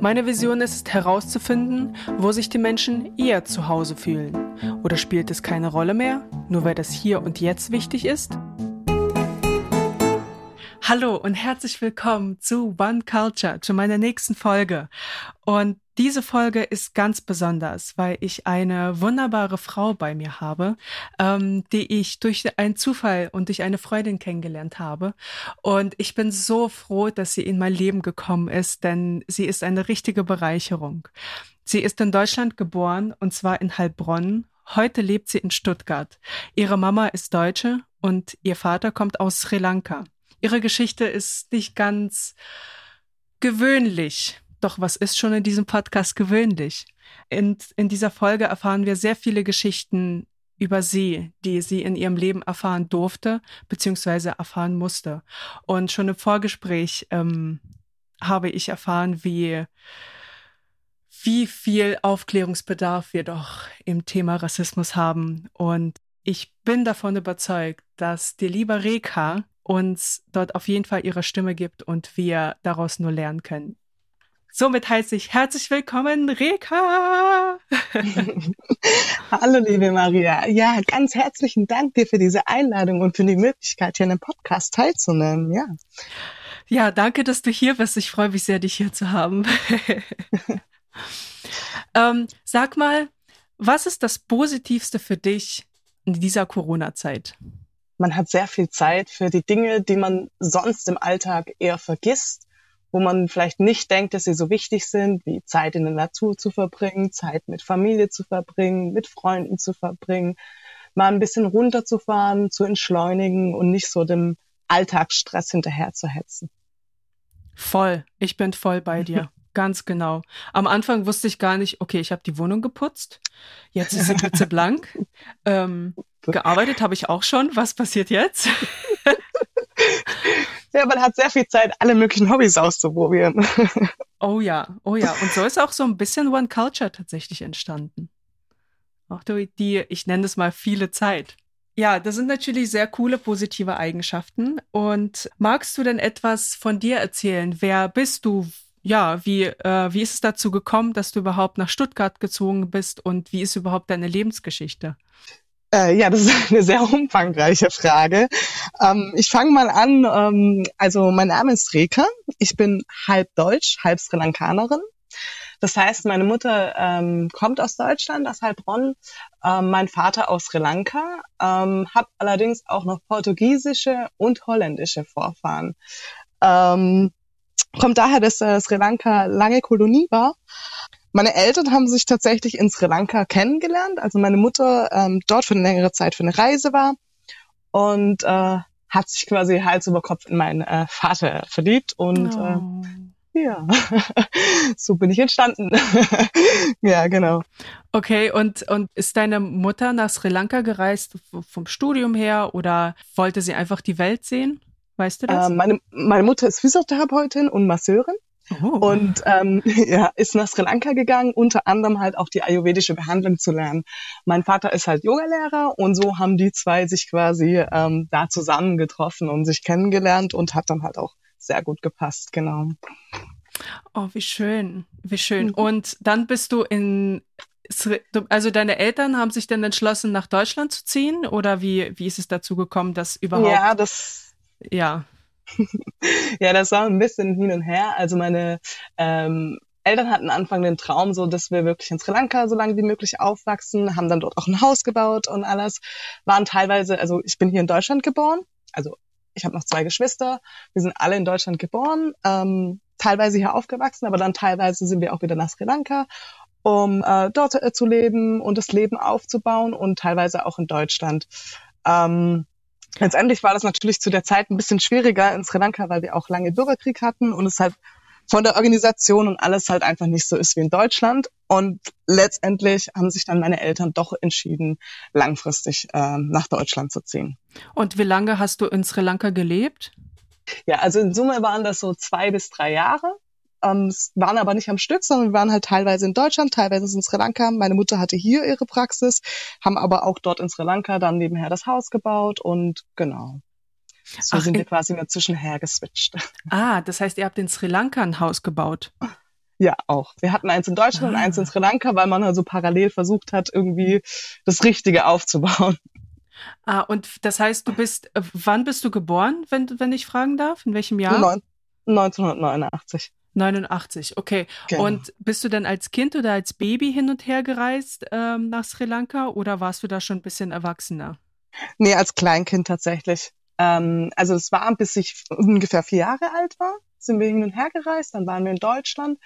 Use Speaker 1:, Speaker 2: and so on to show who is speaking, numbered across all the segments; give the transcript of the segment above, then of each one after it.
Speaker 1: Meine Vision ist es herauszufinden, wo sich die Menschen eher zu Hause fühlen. Oder spielt es keine Rolle mehr, nur weil das hier und jetzt wichtig ist? Hallo und herzlich willkommen zu One Culture, zu meiner nächsten Folge. Und diese Folge ist ganz besonders, weil ich eine wunderbare Frau bei mir habe, ähm, die ich durch einen Zufall und durch eine Freundin kennengelernt habe. Und ich bin so froh, dass sie in mein Leben gekommen ist, denn sie ist eine richtige Bereicherung. Sie ist in Deutschland geboren und zwar in Heilbronn. Heute lebt sie in Stuttgart. Ihre Mama ist Deutsche und ihr Vater kommt aus Sri Lanka. Ihre Geschichte ist nicht ganz gewöhnlich. Doch was ist schon in diesem Podcast gewöhnlich? In, in dieser Folge erfahren wir sehr viele Geschichten über sie, die sie in ihrem Leben erfahren durfte, beziehungsweise erfahren musste. Und schon im Vorgespräch ähm, habe ich erfahren, wie, wie viel Aufklärungsbedarf wir doch im Thema Rassismus haben. Und ich bin davon überzeugt, dass die liebe Reka uns dort auf jeden Fall ihre Stimme gibt und wir daraus nur lernen können. Somit heiße ich herzlich willkommen, Reka.
Speaker 2: Hallo, liebe Maria. Ja, ganz herzlichen Dank dir für diese Einladung und für die Möglichkeit, hier in einem Podcast teilzunehmen. Ja.
Speaker 1: Ja, danke, dass du hier bist. Ich freue mich sehr, dich hier zu haben. ähm, sag mal, was ist das Positivste für dich in dieser Corona-Zeit?
Speaker 2: Man hat sehr viel Zeit für die Dinge, die man sonst im Alltag eher vergisst, wo man vielleicht nicht denkt, dass sie so wichtig sind, wie Zeit in der Natur zu verbringen, Zeit mit Familie zu verbringen, mit Freunden zu verbringen, mal ein bisschen runterzufahren, zu entschleunigen und nicht so dem Alltagsstress hinterher zu hetzen.
Speaker 1: Voll, ich bin voll bei dir. Ganz genau. Am Anfang wusste ich gar nicht, okay, ich habe die Wohnung geputzt, jetzt ist sie blitzeblank. ähm, gearbeitet habe ich auch schon. Was passiert jetzt?
Speaker 2: ja, man hat sehr viel Zeit, alle möglichen Hobbys auszuprobieren.
Speaker 1: oh ja, oh ja. Und so ist auch so ein bisschen One Culture tatsächlich entstanden. Auch die, ich nenne es mal viele Zeit. Ja, das sind natürlich sehr coole positive Eigenschaften. Und magst du denn etwas von dir erzählen? Wer bist du? ja, wie, äh, wie ist es dazu gekommen, dass du überhaupt nach Stuttgart gezogen bist und wie ist überhaupt deine Lebensgeschichte?
Speaker 2: Äh, ja, das ist eine sehr umfangreiche Frage. Ähm, ich fange mal an. Ähm, also mein Name ist Reka. Ich bin halb Deutsch, halb Sri Lankanerin. Das heißt, meine Mutter ähm, kommt aus Deutschland, aus Heilbronn, ähm, mein Vater aus Sri Lanka, ähm, habe allerdings auch noch portugiesische und holländische Vorfahren. Ähm, kommt daher, dass äh, Sri Lanka lange Kolonie war. Meine Eltern haben sich tatsächlich in Sri Lanka kennengelernt, also meine Mutter ähm, dort für eine längere Zeit für eine Reise war und äh, hat sich quasi Hals über Kopf in meinen äh, Vater verliebt und äh, oh. äh, ja, so bin ich entstanden. ja, genau.
Speaker 1: Okay, und, und ist deine Mutter nach Sri Lanka gereist vom Studium her oder wollte sie einfach die Welt sehen? Weißt du das?
Speaker 2: Äh, meine, meine Mutter ist Physiotherapeutin und Masseurin. Oh. Und ähm, ja, ist nach Sri Lanka gegangen, unter anderem halt auch die ayurvedische Behandlung zu lernen. Mein Vater ist halt Yogalehrer und so haben die zwei sich quasi ähm, da zusammengetroffen und sich kennengelernt und hat dann halt auch sehr gut gepasst, genau.
Speaker 1: Oh, wie schön, wie schön. Mhm. Und dann bist du in also deine Eltern haben sich dann entschlossen, nach Deutschland zu ziehen oder wie, wie ist es dazu gekommen, dass überhaupt?
Speaker 2: Ja, das
Speaker 1: ja.
Speaker 2: Ja, das war ein bisschen hin und her. Also meine ähm, Eltern hatten Anfang den Traum so, dass wir wirklich in Sri Lanka so lange wie möglich aufwachsen, haben dann dort auch ein Haus gebaut und alles. Waren teilweise, also ich bin hier in Deutschland geboren, also ich habe noch zwei Geschwister, wir sind alle in Deutschland geboren, ähm, teilweise hier aufgewachsen, aber dann teilweise sind wir auch wieder nach Sri Lanka, um äh, dort äh, zu leben und das Leben aufzubauen und teilweise auch in Deutschland. Ähm, Letztendlich war das natürlich zu der Zeit ein bisschen schwieriger in Sri Lanka, weil wir auch lange Bürgerkrieg hatten und es halt von der Organisation und alles halt einfach nicht so ist wie in Deutschland. Und letztendlich haben sich dann meine Eltern doch entschieden, langfristig äh, nach Deutschland zu ziehen.
Speaker 1: Und wie lange hast du in Sri Lanka gelebt?
Speaker 2: Ja, also in Summe waren das so zwei bis drei Jahre. Ähm, waren aber nicht am Stück, sondern wir waren halt teilweise in Deutschland, teilweise in Sri Lanka. Meine Mutter hatte hier ihre Praxis, haben aber auch dort in Sri Lanka dann nebenher das Haus gebaut und genau. So Ach, sind wir quasi immer zwischenher geswitcht.
Speaker 1: Ah, das heißt, ihr habt in Sri Lanka ein Haus gebaut.
Speaker 2: Ja, auch. Wir hatten eins in Deutschland ah. und eins in ah. Sri Lanka, weil man also parallel versucht hat, irgendwie das Richtige aufzubauen.
Speaker 1: Ah, und das heißt, du bist, äh, wann bist du geboren, wenn, wenn ich fragen darf? In welchem Jahr?
Speaker 2: 1989.
Speaker 1: 89, okay. Genau. Und bist du denn als Kind oder als Baby hin und her gereist ähm, nach Sri Lanka oder warst du da schon ein bisschen erwachsener?
Speaker 2: Nee, als Kleinkind tatsächlich. Ähm, also es war, bis ich ungefähr vier Jahre alt war, sind wir hin und her gereist, dann waren wir in Deutschland.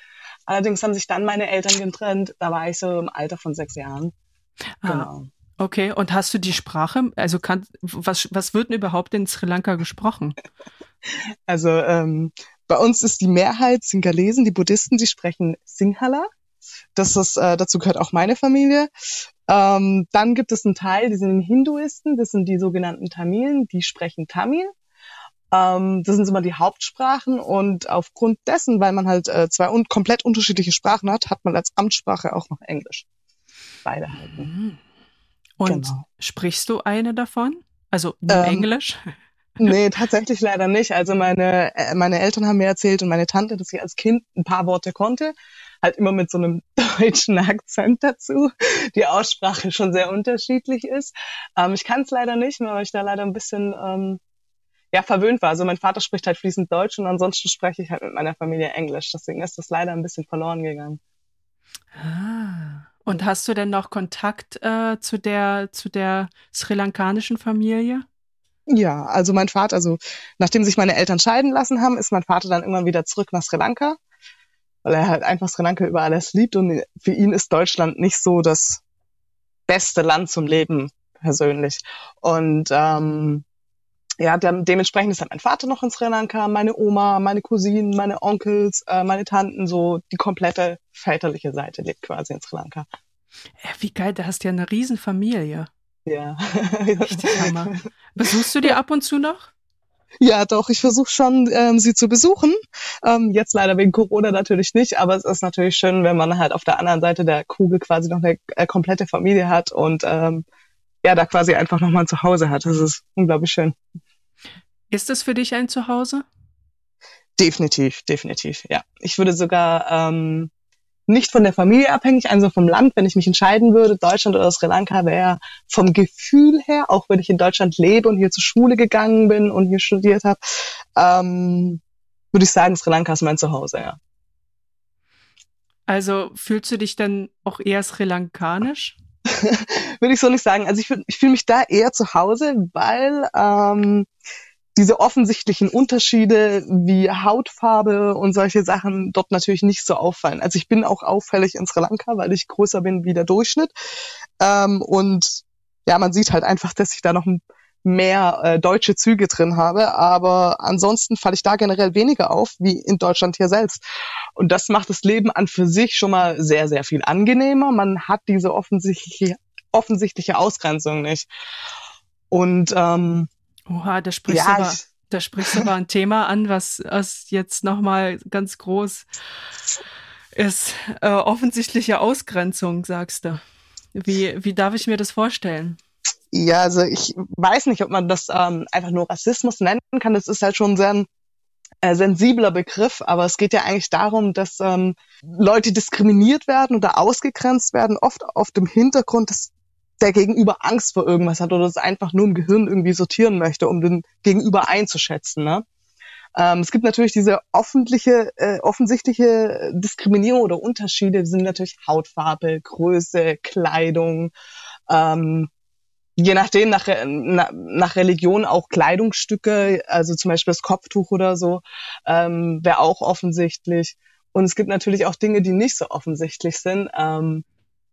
Speaker 2: Allerdings haben sich dann meine Eltern getrennt, da war ich so im Alter von sechs Jahren.
Speaker 1: Ah, genau. Okay, und hast du die Sprache, also kann, was, was wird denn überhaupt in Sri Lanka gesprochen?
Speaker 2: Also ähm, bei uns ist die Mehrheit Singalesen, die Buddhisten, die sprechen Sinhala. Das ist, äh, dazu gehört auch meine Familie. Ähm, dann gibt es einen Teil, die sind Hinduisten, das sind die sogenannten Tamilen, die sprechen Tamil. Ähm, das sind immer die Hauptsprachen und aufgrund dessen, weil man halt äh, zwei un komplett unterschiedliche Sprachen hat, hat man als Amtssprache auch noch Englisch. Beide halten. Mhm.
Speaker 1: Und genau. sprichst du eine davon? Also ähm, Englisch?
Speaker 2: Nee, tatsächlich leider nicht. Also meine, äh, meine Eltern haben mir erzählt und meine Tante, dass ich als Kind ein paar Worte konnte. Halt immer mit so einem deutschen Akzent dazu. Die Aussprache schon sehr unterschiedlich ist. Ähm, ich kann es leider nicht, weil ich da leider ein bisschen ähm, ja, verwöhnt war. Also mein Vater spricht halt fließend Deutsch und ansonsten spreche ich halt mit meiner Familie Englisch. Deswegen ist das leider ein bisschen verloren gegangen.
Speaker 1: Ah. Und hast du denn noch Kontakt äh, zu der zu der sri lankanischen Familie?
Speaker 2: Ja, also mein Vater, also nachdem sich meine Eltern scheiden lassen haben, ist mein Vater dann immer wieder zurück nach Sri Lanka, weil er halt einfach Sri Lanka über alles liebt und für ihn ist Deutschland nicht so das beste Land zum Leben persönlich. Und ähm, ja, de dementsprechend ist halt mein Vater noch in Sri Lanka, meine Oma, meine Cousinen, meine Onkels, äh, meine Tanten, so die komplette väterliche Seite lebt quasi in Sri Lanka.
Speaker 1: Wie geil, da hast du ja eine Riesenfamilie.
Speaker 2: Ja.
Speaker 1: Richtig Hammer. Besuchst du die ab und zu noch?
Speaker 2: Ja, doch, ich versuche schon, ähm, sie zu besuchen. Ähm, jetzt leider wegen Corona natürlich nicht, aber es ist natürlich schön, wenn man halt auf der anderen Seite der Kugel quasi noch eine äh, komplette Familie hat und ähm, ja, da quasi einfach nochmal ein Zuhause hat. Das ist unglaublich schön.
Speaker 1: Ist das für dich ein Zuhause?
Speaker 2: Definitiv, definitiv, ja. Ich würde sogar ähm, nicht von der Familie abhängig, also vom Land, wenn ich mich entscheiden würde, Deutschland oder Sri Lanka, wäre vom Gefühl her, auch wenn ich in Deutschland lebe und hier zur Schule gegangen bin und hier studiert habe, ähm, würde ich sagen, Sri Lanka ist mein Zuhause, ja.
Speaker 1: Also fühlst du dich dann auch eher sri lankanisch?
Speaker 2: würde ich so nicht sagen. Also ich, ich fühle mich da eher zu Hause, weil ähm, diese offensichtlichen Unterschiede wie Hautfarbe und solche Sachen dort natürlich nicht so auffallen. Also ich bin auch auffällig in Sri Lanka, weil ich größer bin wie der Durchschnitt. Ähm, und ja, man sieht halt einfach, dass ich da noch mehr äh, deutsche Züge drin habe. Aber ansonsten falle ich da generell weniger auf wie in Deutschland hier selbst. Und das macht das Leben an für sich schon mal sehr, sehr viel angenehmer. Man hat diese offensichtliche, offensichtliche Ausgrenzung nicht. Und ähm,
Speaker 1: Oha, da sprichst ja, du aber, da sprichst du aber ein Thema an, was, was jetzt nochmal ganz groß ist. Äh, offensichtliche Ausgrenzung, sagst du. Wie, wie darf ich mir das vorstellen?
Speaker 2: Ja, also ich weiß nicht, ob man das ähm, einfach nur Rassismus nennen kann. Das ist halt schon sehr ein äh, sensibler Begriff, aber es geht ja eigentlich darum, dass ähm, Leute diskriminiert werden oder ausgegrenzt werden, oft auf dem Hintergrund des der Gegenüber Angst vor irgendwas hat oder es einfach nur im Gehirn irgendwie sortieren möchte, um den Gegenüber einzuschätzen. Ne? Ähm, es gibt natürlich diese offentliche, äh, offensichtliche Diskriminierung oder Unterschiede, die sind natürlich Hautfarbe, Größe, Kleidung, ähm, je nachdem nach, nach, nach Religion auch Kleidungsstücke, also zum Beispiel das Kopftuch oder so, ähm, wäre auch offensichtlich. Und es gibt natürlich auch Dinge, die nicht so offensichtlich sind. Ähm,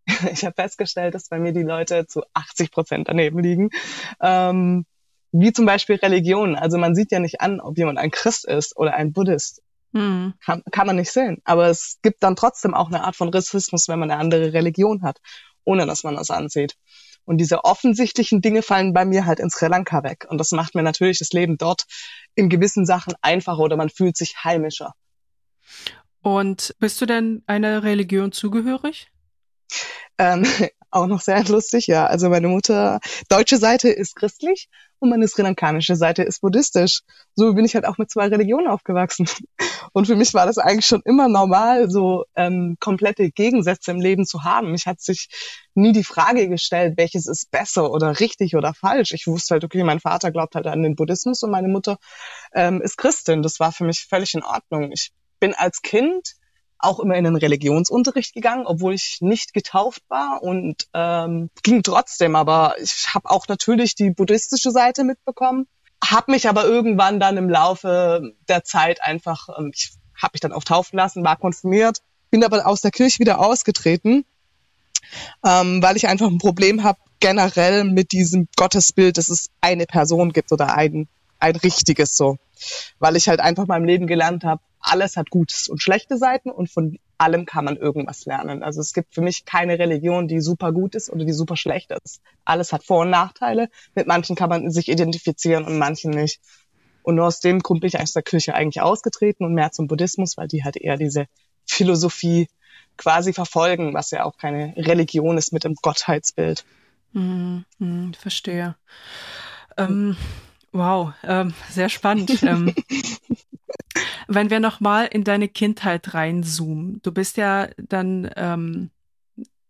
Speaker 2: ich habe festgestellt, dass bei mir die Leute zu 80 Prozent daneben liegen. Ähm, wie zum Beispiel Religion. Also man sieht ja nicht an, ob jemand ein Christ ist oder ein Buddhist. Mhm. Kann, kann man nicht sehen. Aber es gibt dann trotzdem auch eine Art von Rassismus, wenn man eine andere Religion hat, ohne dass man das ansieht. Und diese offensichtlichen Dinge fallen bei mir halt in Sri Lanka weg. Und das macht mir natürlich das Leben dort in gewissen Sachen einfacher oder man fühlt sich heimischer.
Speaker 1: Und bist du denn einer Religion zugehörig?
Speaker 2: Ähm, auch noch sehr lustig, ja. Also meine Mutter, deutsche Seite ist christlich und meine sri lankanische Seite ist buddhistisch. So bin ich halt auch mit zwei Religionen aufgewachsen. Und für mich war das eigentlich schon immer normal, so ähm, komplette Gegensätze im Leben zu haben. Mich hat sich nie die Frage gestellt, welches ist besser oder richtig oder falsch. Ich wusste halt, okay, mein Vater glaubt halt an den Buddhismus und meine Mutter ähm, ist Christin. Das war für mich völlig in Ordnung. Ich bin als Kind auch immer in den Religionsunterricht gegangen, obwohl ich nicht getauft war und ähm, ging trotzdem. Aber ich habe auch natürlich die buddhistische Seite mitbekommen, habe mich aber irgendwann dann im Laufe der Zeit einfach, ähm, ich habe mich dann auch taufen lassen, war konfirmiert, bin aber aus der Kirche wieder ausgetreten, ähm, weil ich einfach ein Problem habe generell mit diesem Gottesbild, dass es eine Person gibt oder ein ein richtiges so, weil ich halt einfach im Leben gelernt habe, alles hat gutes und schlechte Seiten und von allem kann man irgendwas lernen. Also es gibt für mich keine Religion, die super gut ist oder die super schlecht ist. Alles hat Vor- und Nachteile. Mit manchen kann man sich identifizieren und manchen nicht. Und nur aus dem Grund bin ich aus der Kirche eigentlich ausgetreten und mehr zum Buddhismus, weil die halt eher diese Philosophie quasi verfolgen, was ja auch keine Religion ist mit dem Gottheitsbild.
Speaker 1: Hm, hm, verstehe. Ähm, wow, ähm, sehr spannend. ähm, wenn wir nochmal in deine Kindheit reinzoomen, du bist ja dann, ähm,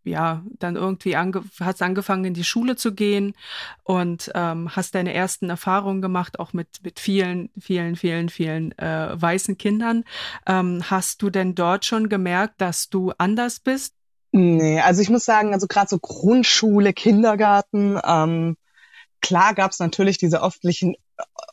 Speaker 1: ja, dann irgendwie ange hast angefangen in die Schule zu gehen und ähm, hast deine ersten Erfahrungen gemacht, auch mit, mit vielen, vielen, vielen, vielen äh, weißen Kindern. Ähm, hast du denn dort schon gemerkt, dass du anders bist?
Speaker 2: Nee, also ich muss sagen, also gerade so Grundschule, Kindergarten, ähm, klar gab es natürlich diese offentlichen,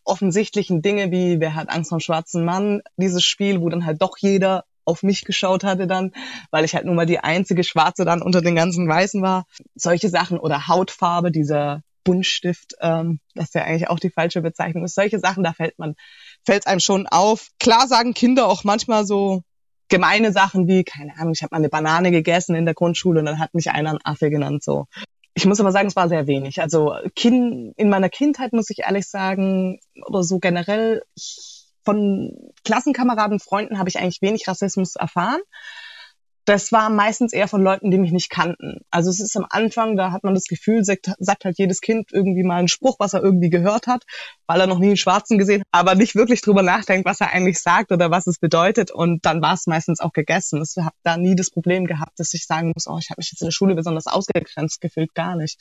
Speaker 2: offensichtlichen Dinge wie Wer hat Angst vor dem schwarzen Mann, dieses Spiel, wo dann halt doch jeder auf mich geschaut hatte dann, weil ich halt nun mal die einzige Schwarze dann unter den ganzen Weißen war. Solche Sachen oder Hautfarbe, dieser Buntstift, ähm, das ist ja eigentlich auch die falsche Bezeichnung ist. Solche Sachen, da fällt man, fällt einem schon auf. Klar sagen Kinder auch manchmal so gemeine Sachen wie, keine Ahnung, ich habe mal eine Banane gegessen in der Grundschule und dann hat mich einer ein Affe genannt. So, ich muss aber sagen, es war sehr wenig. Also kind, in meiner Kindheit muss ich ehrlich sagen, oder so generell, ich, von Klassenkameraden, Freunden habe ich eigentlich wenig Rassismus erfahren das war meistens eher von Leuten, die mich nicht kannten. Also es ist am Anfang, da hat man das Gefühl, sagt, sagt halt jedes Kind irgendwie mal einen Spruch, was er irgendwie gehört hat, weil er noch nie einen Schwarzen gesehen hat, aber nicht wirklich drüber nachdenkt, was er eigentlich sagt oder was es bedeutet. Und dann war es meistens auch gegessen. Ich habe da nie das Problem gehabt, dass ich sagen muss, oh, ich habe mich jetzt in der Schule besonders ausgegrenzt gefühlt, gar nicht.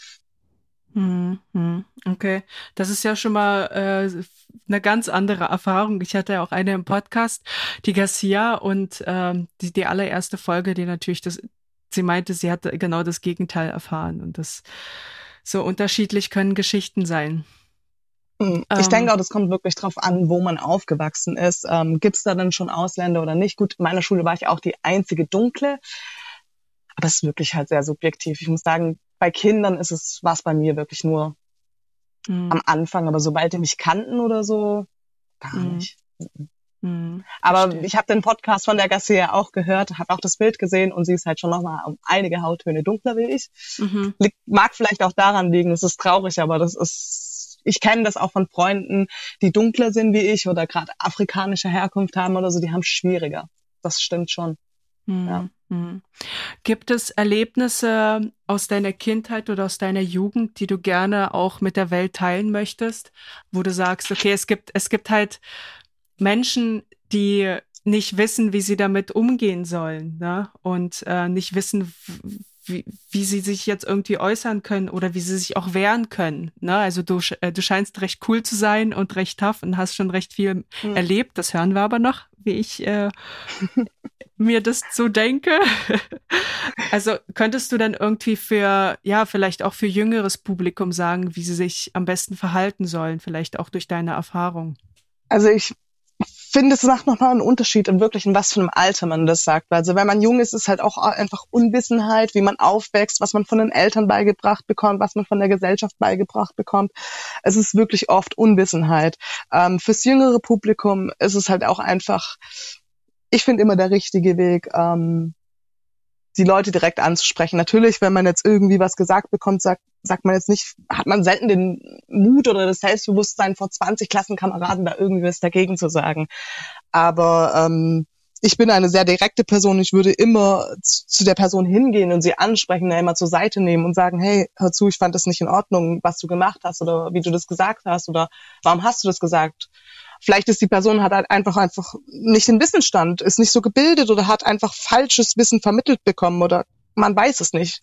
Speaker 1: Mhm, okay, das ist ja schon mal äh, eine ganz andere Erfahrung. Ich hatte ja auch eine im Podcast, die Garcia, und ähm, die, die allererste Folge, die natürlich das, sie meinte, sie hatte genau das Gegenteil erfahren und das so unterschiedlich können Geschichten sein.
Speaker 2: Hm, ich ähm, denke auch, das kommt wirklich drauf an, wo man aufgewachsen ist. Ähm, Gibt es da dann schon Ausländer oder nicht? Gut, in meiner Schule war ich auch die einzige Dunkle. Aber es ist wirklich halt sehr subjektiv. Ich muss sagen, bei Kindern ist es, war es bei mir wirklich nur mhm. am Anfang, aber sobald die mich kannten oder so, gar mhm. nicht. Mhm. Aber Verstehe. ich habe den Podcast von der Garcia auch gehört, habe auch das Bild gesehen und sie ist halt schon nochmal um einige Hauttöne dunkler wie ich. Mhm. Mag vielleicht auch daran liegen, es ist traurig, aber das ist, ich kenne das auch von Freunden, die dunkler sind wie ich oder gerade afrikanische Herkunft haben oder so, die haben es schwieriger. Das stimmt schon.
Speaker 1: Mhm. Ja. Mhm. Gibt es Erlebnisse aus deiner Kindheit oder aus deiner Jugend, die du gerne auch mit der Welt teilen möchtest, wo du sagst, okay, es gibt, es gibt halt Menschen, die nicht wissen, wie sie damit umgehen sollen, ne? Und äh, nicht wissen, wie, wie sie sich jetzt irgendwie äußern können oder wie sie sich auch wehren können. Ne? Also du, äh, du scheinst recht cool zu sein und recht tough und hast schon recht viel mhm. erlebt. Das hören wir aber noch, wie ich äh, mir das so denke. also könntest du dann irgendwie für, ja, vielleicht auch für jüngeres Publikum sagen, wie sie sich am besten verhalten sollen, vielleicht auch durch deine Erfahrung?
Speaker 2: Also ich finde, es macht nochmal einen Unterschied in wirklich in was für einem Alter man das sagt. Also wenn man jung ist, ist halt auch einfach Unwissenheit, wie man aufwächst, was man von den Eltern beigebracht bekommt, was man von der Gesellschaft beigebracht bekommt. Es ist wirklich oft Unwissenheit. Ähm, fürs jüngere Publikum ist es halt auch einfach ich finde immer der richtige Weg, ähm, die Leute direkt anzusprechen. Natürlich, wenn man jetzt irgendwie was gesagt bekommt, sagt, sagt man jetzt nicht, hat man selten den Mut oder das Selbstbewusstsein vor 20 Klassenkameraden da irgendwie was dagegen zu sagen. Aber ähm, ich bin eine sehr direkte Person. Ich würde immer zu der Person hingehen und sie ansprechen, immer zur Seite nehmen und sagen, hey, hör zu, ich fand das nicht in Ordnung, was du gemacht hast oder wie du das gesagt hast oder warum hast du das gesagt? Vielleicht ist die Person hat halt einfach einfach nicht den Wissensstand, ist nicht so gebildet oder hat einfach falsches Wissen vermittelt bekommen oder man weiß es nicht.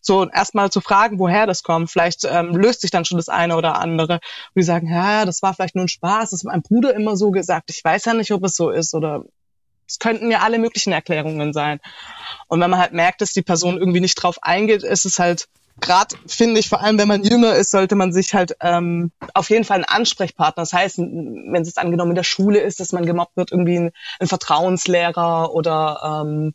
Speaker 2: So erstmal zu fragen, woher das kommt. Vielleicht ähm, löst sich dann schon das eine oder andere. Und die sagen, ja, das war vielleicht nur ein Spaß, das hat mein Bruder immer so gesagt. Ich weiß ja nicht, ob es so ist oder es könnten ja alle möglichen Erklärungen sein. Und wenn man halt merkt, dass die Person irgendwie nicht drauf eingeht, ist es halt gerade finde ich, vor allem wenn man jünger ist, sollte man sich halt ähm, auf jeden Fall einen Ansprechpartner, das heißt, wenn es jetzt angenommen in der Schule ist, dass man gemobbt wird, irgendwie ein, ein Vertrauenslehrer oder ähm,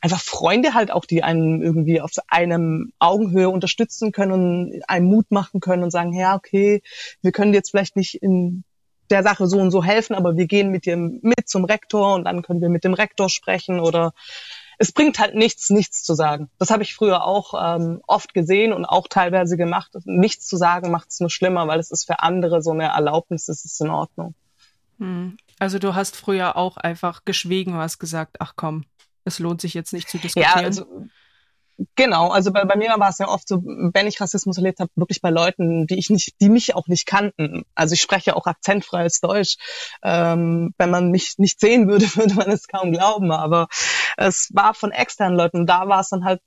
Speaker 2: einfach Freunde halt auch, die einen irgendwie auf einem Augenhöhe unterstützen können und einen Mut machen können und sagen, ja, okay, wir können jetzt vielleicht nicht in der Sache so und so helfen, aber wir gehen mit dir mit zum Rektor und dann können wir mit dem Rektor sprechen oder es bringt halt nichts, nichts zu sagen. Das habe ich früher auch ähm, oft gesehen und auch teilweise gemacht. Nichts zu sagen macht es nur schlimmer, weil es ist für andere so eine Erlaubnis, es ist in Ordnung.
Speaker 1: Hm. Also du hast früher auch einfach geschwiegen, und hast gesagt, ach komm, es lohnt sich jetzt nicht zu diskutieren. Ja, also
Speaker 2: Genau, also bei, bei mir war es ja oft so, wenn ich Rassismus erlebt habe, wirklich bei Leuten, die ich nicht, die mich auch nicht kannten. Also ich spreche auch akzentfreies Deutsch. Ähm, wenn man mich nicht sehen würde, würde man es kaum glauben. Aber es war von externen Leuten. Da war es dann halt,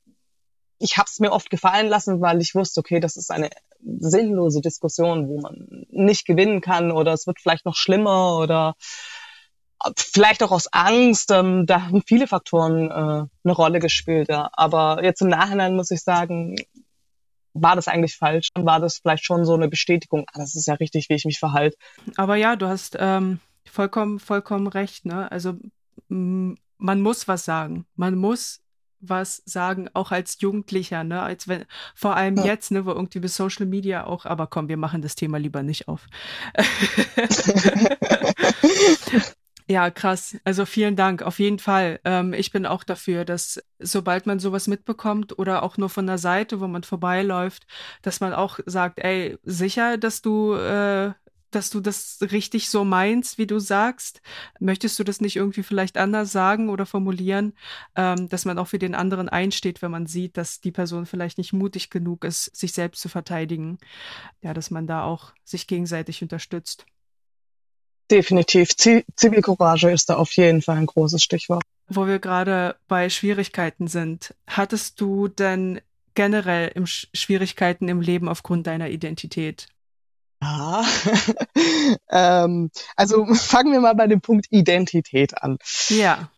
Speaker 2: ich habe es mir oft gefallen lassen, weil ich wusste, okay, das ist eine sinnlose Diskussion, wo man nicht gewinnen kann oder es wird vielleicht noch schlimmer oder vielleicht auch aus Angst, ähm, da haben viele Faktoren äh, eine Rolle gespielt. Ja. Aber jetzt im Nachhinein muss ich sagen, war das eigentlich falsch? War das vielleicht schon so eine Bestätigung? Ah, das ist ja richtig, wie ich mich verhalte.
Speaker 1: Aber ja, du hast ähm, vollkommen, vollkommen recht. Ne? Also man muss was sagen. Man muss was sagen, auch als Jugendlicher, ne, als wenn, vor allem ja. jetzt, ne, wo irgendwie bis Social Media auch, aber komm, wir machen das Thema lieber nicht auf. Ja, krass. Also vielen Dank, auf jeden Fall. Ähm, ich bin auch dafür, dass sobald man sowas mitbekommt oder auch nur von der Seite, wo man vorbeiläuft, dass man auch sagt, ey, sicher, dass du, äh, dass du das richtig so meinst, wie du sagst. Möchtest du das nicht irgendwie vielleicht anders sagen oder formulieren, ähm, dass man auch für den anderen einsteht, wenn man sieht, dass die Person vielleicht nicht mutig genug ist, sich selbst zu verteidigen. Ja, dass man da auch sich gegenseitig unterstützt.
Speaker 2: Definitiv. Zivilcourage ist da auf jeden Fall ein großes Stichwort.
Speaker 1: Wo wir gerade bei Schwierigkeiten sind, hattest du denn generell im Sch Schwierigkeiten im Leben aufgrund deiner Identität?
Speaker 2: Ja, ähm, also fangen wir mal bei dem Punkt Identität an.
Speaker 1: Ja.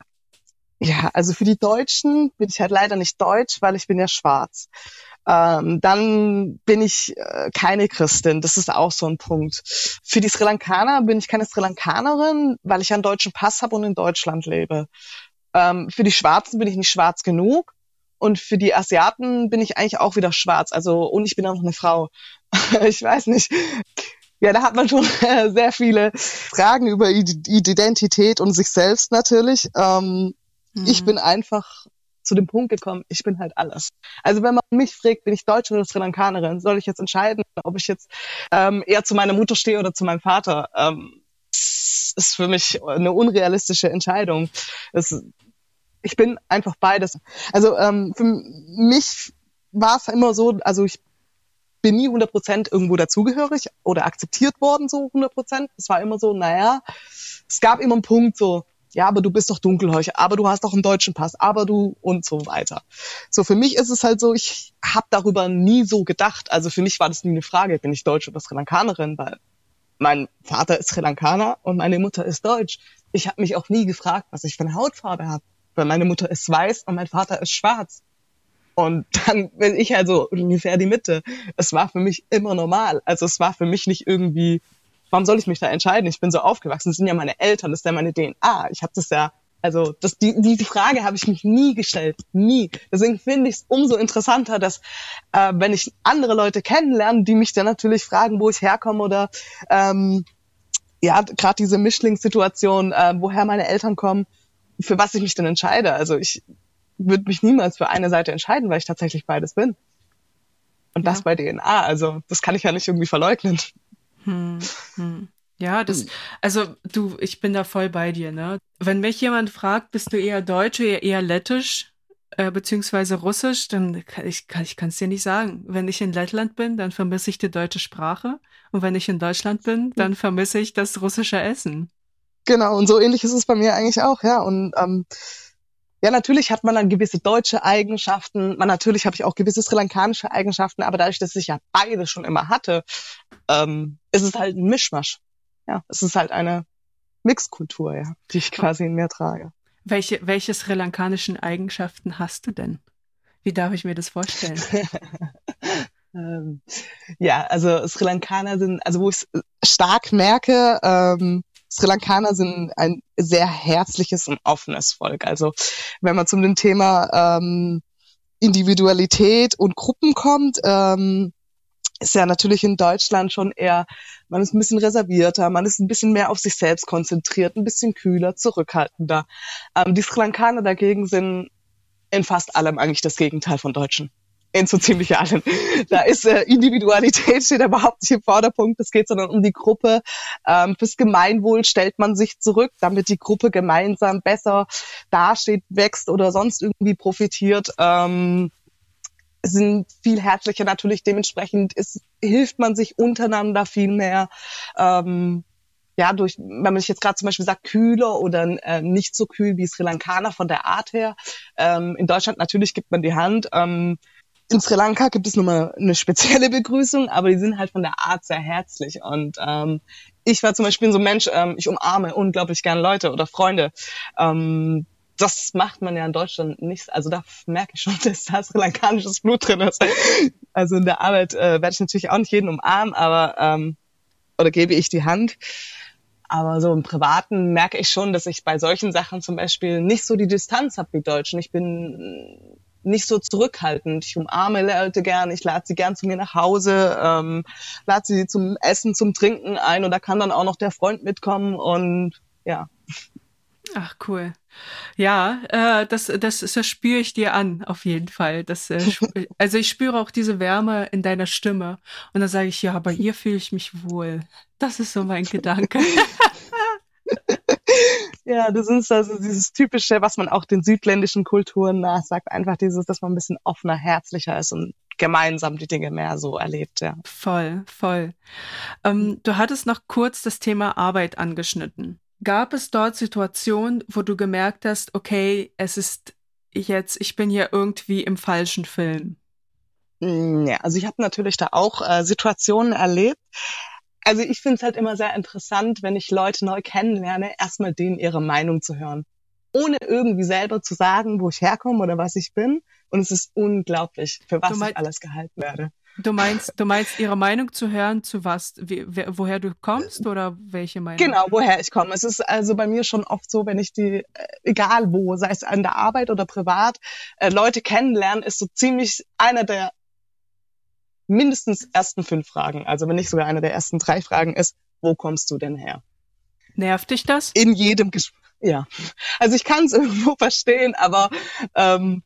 Speaker 2: Ja, also für die Deutschen bin ich halt leider nicht deutsch, weil ich bin ja schwarz. Ähm, dann bin ich äh, keine Christin. Das ist auch so ein Punkt. Für die Sri Lankaner bin ich keine Sri Lankanerin, weil ich einen deutschen Pass habe und in Deutschland lebe. Ähm, für die Schwarzen bin ich nicht schwarz genug. Und für die Asiaten bin ich eigentlich auch wieder schwarz. Also, und ich bin auch noch eine Frau. ich weiß nicht. Ja, da hat man schon äh, sehr viele Fragen über Identität und sich selbst natürlich. Ähm, mhm. Ich bin einfach zu dem Punkt gekommen, ich bin halt alles. Also wenn man mich fragt, bin ich Deutsche oder Sri Lankanerin, soll ich jetzt entscheiden, ob ich jetzt ähm, eher zu meiner Mutter stehe oder zu meinem Vater? Ähm, ist für mich eine unrealistische Entscheidung. Es, ich bin einfach beides. Also ähm, für mich war es immer so, also ich bin nie 100% irgendwo dazugehörig oder akzeptiert worden, so 100%. Es war immer so, naja, es gab immer einen Punkt so, ja, aber du bist doch dunkelhäutig, aber du hast doch einen deutschen Pass, aber du und so weiter. So für mich ist es halt so, ich habe darüber nie so gedacht. Also für mich war das nie eine Frage, bin ich Deutsch oder Sri Lankanerin, weil mein Vater ist Sri Lankaner und meine Mutter ist Deutsch. Ich habe mich auch nie gefragt, was ich für eine Hautfarbe habe, weil meine Mutter ist weiß und mein Vater ist schwarz. Und dann bin ich halt so ungefähr die Mitte. Es war für mich immer normal. Also es war für mich nicht irgendwie warum soll ich mich da entscheiden? Ich bin so aufgewachsen, das sind ja meine Eltern, das ist ja meine DNA. Ich habe das ja, also das, die, die, Frage habe ich mich nie gestellt, nie. Deswegen finde ich es umso interessanter, dass äh, wenn ich andere Leute kennenlerne, die mich dann natürlich fragen, wo ich herkomme oder ähm, ja, gerade diese Mischlingssituation, äh, woher meine Eltern kommen, für was ich mich denn entscheide. Also ich würde mich niemals für eine Seite entscheiden, weil ich tatsächlich beides bin. Und ja. das bei DNA. Also das kann ich ja nicht irgendwie verleugnen. Hm,
Speaker 1: hm. Ja, das, hm. also du, ich bin da voll bei dir, ne? Wenn mich jemand fragt, bist du eher Deutsch oder eher Lettisch, äh, beziehungsweise Russisch, dann kann ich, kann ich es dir nicht sagen. Wenn ich in Lettland bin, dann vermisse ich die deutsche Sprache. Und wenn ich in Deutschland bin, dann vermisse ich das russische Essen.
Speaker 2: Genau, und so ähnlich ist es bei mir eigentlich auch, ja. Und ähm, ja, natürlich hat man dann gewisse deutsche Eigenschaften, man natürlich habe ich auch gewisse sri lankanische Eigenschaften, aber dadurch, dass ich ja beide schon immer hatte, ähm, ist es halt ein Mischmasch. Ja, es ist halt eine Mixkultur, ja, die ich quasi in mir trage.
Speaker 1: Welche, welche sri lankanischen Eigenschaften hast du denn? Wie darf ich mir das vorstellen?
Speaker 2: ähm, ja, also Sri Lankaner sind, also wo ich es stark merke, ähm, Sri Lankaner sind ein sehr herzliches und offenes Volk. Also wenn man zum Thema ähm, Individualität und Gruppen kommt, ähm, ist ja natürlich in Deutschland schon eher, man ist ein bisschen reservierter, man ist ein bisschen mehr auf sich selbst konzentriert, ein bisschen kühler, zurückhaltender. Ähm, die Sri Lankaner dagegen sind in fast allem eigentlich das Gegenteil von Deutschen in so ziemlich allen. Da ist äh, Individualität steht überhaupt nicht im Vorderpunkt. Es geht sondern um die Gruppe. Ähm, fürs Gemeinwohl stellt man sich zurück, damit die Gruppe gemeinsam besser dasteht, wächst oder sonst irgendwie profitiert. Ähm, sind viel herzlicher natürlich. Dementsprechend ist, hilft man sich untereinander viel mehr. Ähm, ja, durch, wenn man sich jetzt gerade zum Beispiel sagt, kühler oder äh, nicht so kühl wie Sri Lankaner von der Art her. Ähm, in Deutschland natürlich gibt man die Hand. Ähm, in Sri Lanka gibt es nochmal eine spezielle Begrüßung, aber die sind halt von der Art sehr herzlich. Und ähm, ich war zum Beispiel so ein Mensch, ähm, ich umarme unglaublich gern Leute oder Freunde. Ähm, das macht man ja in Deutschland nicht. Also da merke ich schon, dass da sri lankanisches Blut drin ist. Also in der Arbeit äh, werde ich natürlich auch nicht jeden umarmen, aber ähm, oder gebe ich die Hand. Aber so im Privaten merke ich schon, dass ich bei solchen Sachen zum Beispiel nicht so die Distanz habe wie Deutschen. Ich bin nicht so zurückhaltend. Ich umarme Leute gern, ich lade sie gern zu mir nach Hause, ähm, lade sie zum Essen, zum Trinken ein und da kann dann auch noch der Freund mitkommen und ja.
Speaker 1: Ach cool. Ja, äh, das, das, das spüre ich dir an, auf jeden Fall. Das, äh, also ich spüre auch diese Wärme in deiner Stimme. Und dann sage ich, ja, bei ihr fühle ich mich wohl. Das ist so mein Gedanke.
Speaker 2: Ja, das ist also dieses typische, was man auch den südländischen Kulturen nachsagt, einfach dieses, dass man ein bisschen offener, herzlicher ist und gemeinsam die Dinge mehr so erlebt, ja.
Speaker 1: Voll, voll. Ähm, du hattest noch kurz das Thema Arbeit angeschnitten. Gab es dort Situationen, wo du gemerkt hast, okay, es ist jetzt, ich bin hier irgendwie im falschen Film?
Speaker 2: Mm, ja, also ich habe natürlich da auch äh, Situationen erlebt, also ich finde es halt immer sehr interessant, wenn ich Leute neu kennenlerne, erstmal denen ihre Meinung zu hören. Ohne irgendwie selber zu sagen, wo ich herkomme oder was ich bin. Und es ist unglaublich, für was ich alles gehalten werde.
Speaker 1: Du meinst, du meinst ihre Meinung zu hören, zu was, wie, woher du kommst oder welche Meinung?
Speaker 2: Genau, woher ich komme. Es ist also bei mir schon oft so, wenn ich die, äh, egal wo, sei es an der Arbeit oder privat, äh, Leute kennenlernen, ist so ziemlich einer der mindestens ersten fünf Fragen, also wenn nicht sogar eine der ersten drei Fragen ist, wo kommst du denn her?
Speaker 1: Nervt dich das?
Speaker 2: In jedem Gespräch. Ja, also ich kann es irgendwo verstehen, aber ähm,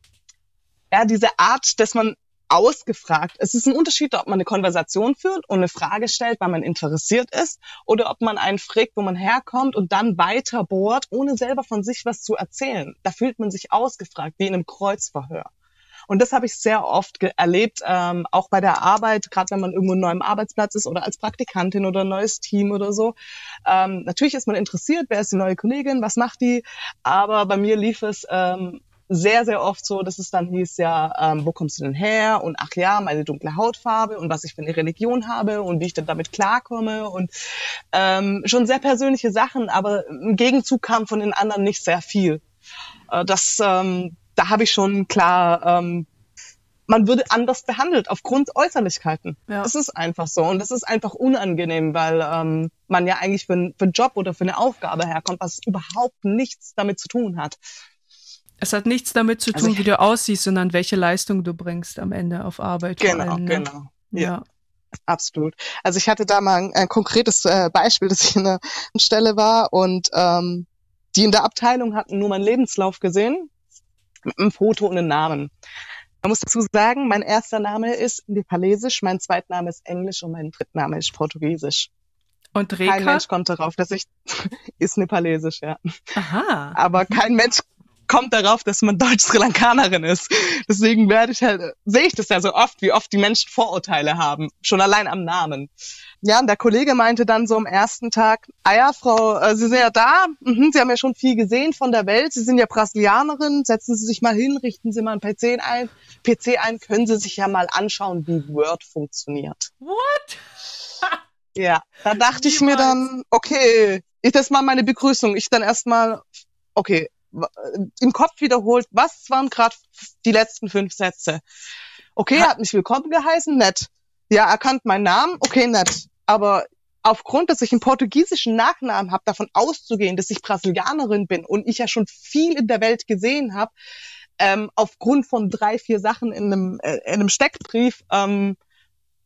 Speaker 2: ja, diese Art, dass man ausgefragt. Es ist ein Unterschied, ob man eine Konversation führt und eine Frage stellt, weil man interessiert ist, oder ob man einen fragt, wo man herkommt und dann weiter bohrt, ohne selber von sich was zu erzählen. Da fühlt man sich ausgefragt, wie in einem Kreuzverhör. Und das habe ich sehr oft erlebt, ähm, auch bei der Arbeit, gerade wenn man irgendwo einen neuen Arbeitsplatz ist oder als Praktikantin oder ein neues Team oder so. Ähm, natürlich ist man interessiert, wer ist die neue Kollegin, was macht die, aber bei mir lief es ähm, sehr, sehr oft so, dass es dann hieß, ja, ähm, wo kommst du denn her? Und ach ja, meine dunkle Hautfarbe und was ich für eine Religion habe und wie ich dann damit klarkomme und ähm, schon sehr persönliche Sachen, aber im Gegenzug kam von den anderen nicht sehr viel. Äh, das, ähm, da habe ich schon klar, ähm, man würde anders behandelt aufgrund Äußerlichkeiten. Ja. Das ist einfach so und das ist einfach unangenehm, weil ähm, man ja eigentlich für, für einen Job oder für eine Aufgabe herkommt, was überhaupt nichts damit zu tun hat.
Speaker 1: Es hat nichts damit zu also tun, also, wie du aussiehst, sondern welche Leistung du bringst am Ende auf Arbeit.
Speaker 2: Genau, allem, ne? genau. Ja. ja. Absolut. Also ich hatte da mal ein, ein konkretes äh, Beispiel, dass ich in einer Stelle war und ähm, die in der Abteilung hatten nur meinen Lebenslauf gesehen, mit einem Foto und einem Namen. Man muss dazu sagen, mein erster Name ist Nepalesisch, mein zweiter Name ist Englisch und mein dritter Name ist Portugiesisch.
Speaker 1: Und Reka?
Speaker 2: Kein Mensch kommt darauf, dass ich ist Nepalesisch, ja.
Speaker 1: Aha.
Speaker 2: Aber kein Mensch kommt darauf, dass man Deutsch-Sri Lankanerin ist. Deswegen werde ich halt, sehe ich das ja so oft, wie oft die Menschen Vorurteile haben. Schon allein am Namen. Ja, und der Kollege meinte dann so am ersten Tag, ah ja, Frau, äh, Sie sind ja da, mhm, Sie haben ja schon viel gesehen von der Welt, Sie sind ja Brasilianerin, setzen Sie sich mal hin, richten Sie mal einen PC ein, PC ein, können Sie sich ja mal anschauen, wie Word funktioniert.
Speaker 1: What?
Speaker 2: Ja, da dachte ich mir dann, okay, ich das mal meine Begrüßung. Ich dann erstmal, okay, im Kopf wiederholt, was waren gerade die letzten fünf Sätze? Okay, er hat mich willkommen geheißen, nett. Ja, erkannt meinen Namen, okay, nett. Aber aufgrund, dass ich einen portugiesischen Nachnamen habe, davon auszugehen, dass ich Brasilianerin bin und ich ja schon viel in der Welt gesehen habe, ähm, aufgrund von drei, vier Sachen in einem, äh, in einem Steckbrief, ähm,